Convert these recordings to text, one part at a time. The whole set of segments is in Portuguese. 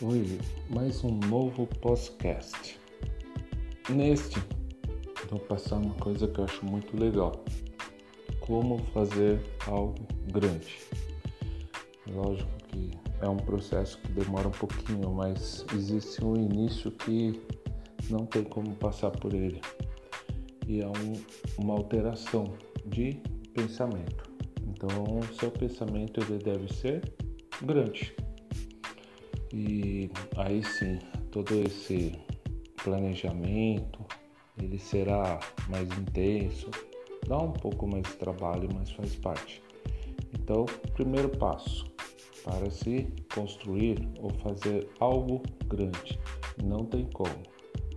Oi, mais um novo podcast. Neste, vou passar uma coisa que eu acho muito legal: como fazer algo grande. Lógico que é um processo que demora um pouquinho, mas existe um início que não tem como passar por ele, e é um, uma alteração de pensamento. Então, o seu pensamento ele deve ser grande e aí sim, todo esse planejamento ele será mais intenso, dá um pouco mais de trabalho, mas faz parte. Então, primeiro passo para se construir ou fazer algo grande, não tem como.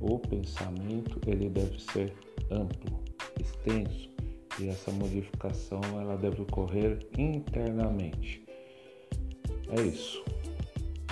O pensamento ele deve ser amplo, extenso e essa modificação ela deve ocorrer internamente. É isso.